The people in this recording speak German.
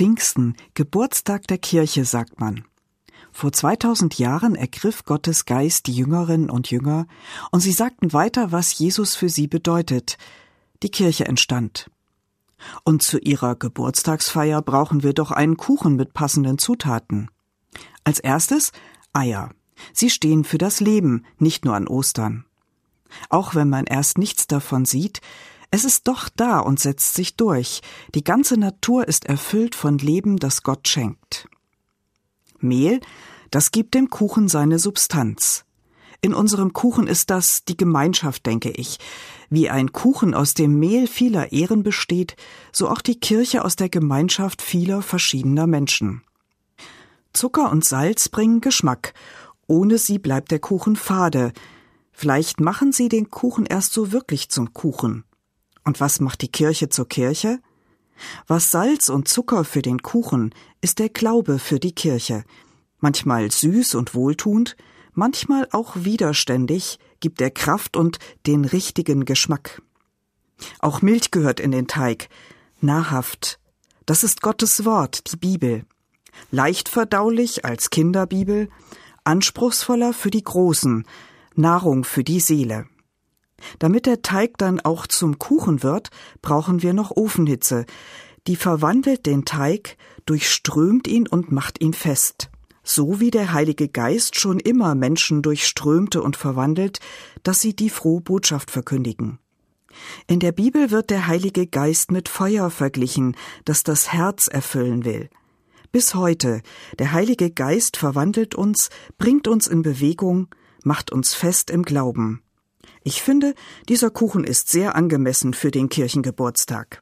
Pfingsten, Geburtstag der Kirche, sagt man. Vor 2000 Jahren ergriff Gottes Geist die Jüngerinnen und Jünger und sie sagten weiter, was Jesus für sie bedeutet. Die Kirche entstand. Und zu ihrer Geburtstagsfeier brauchen wir doch einen Kuchen mit passenden Zutaten. Als erstes Eier. Sie stehen für das Leben, nicht nur an Ostern. Auch wenn man erst nichts davon sieht, es ist doch da und setzt sich durch. Die ganze Natur ist erfüllt von Leben, das Gott schenkt. Mehl, das gibt dem Kuchen seine Substanz. In unserem Kuchen ist das die Gemeinschaft, denke ich. Wie ein Kuchen aus dem Mehl vieler Ehren besteht, so auch die Kirche aus der Gemeinschaft vieler verschiedener Menschen. Zucker und Salz bringen Geschmack. Ohne sie bleibt der Kuchen fade. Vielleicht machen sie den Kuchen erst so wirklich zum Kuchen. Und was macht die Kirche zur Kirche? Was Salz und Zucker für den Kuchen, ist der Glaube für die Kirche. Manchmal süß und wohltuend, manchmal auch widerständig, gibt er Kraft und den richtigen Geschmack. Auch Milch gehört in den Teig, nahrhaft. Das ist Gottes Wort, die Bibel. Leicht verdaulich als Kinderbibel, anspruchsvoller für die Großen, Nahrung für die Seele. Damit der Teig dann auch zum Kuchen wird, brauchen wir noch Ofenhitze. Die verwandelt den Teig, durchströmt ihn und macht ihn fest. So wie der Heilige Geist schon immer Menschen durchströmte und verwandelt, dass sie die frohe Botschaft verkündigen. In der Bibel wird der Heilige Geist mit Feuer verglichen, das das Herz erfüllen will. Bis heute, der Heilige Geist verwandelt uns, bringt uns in Bewegung, macht uns fest im Glauben. Ich finde, dieser Kuchen ist sehr angemessen für den Kirchengeburtstag.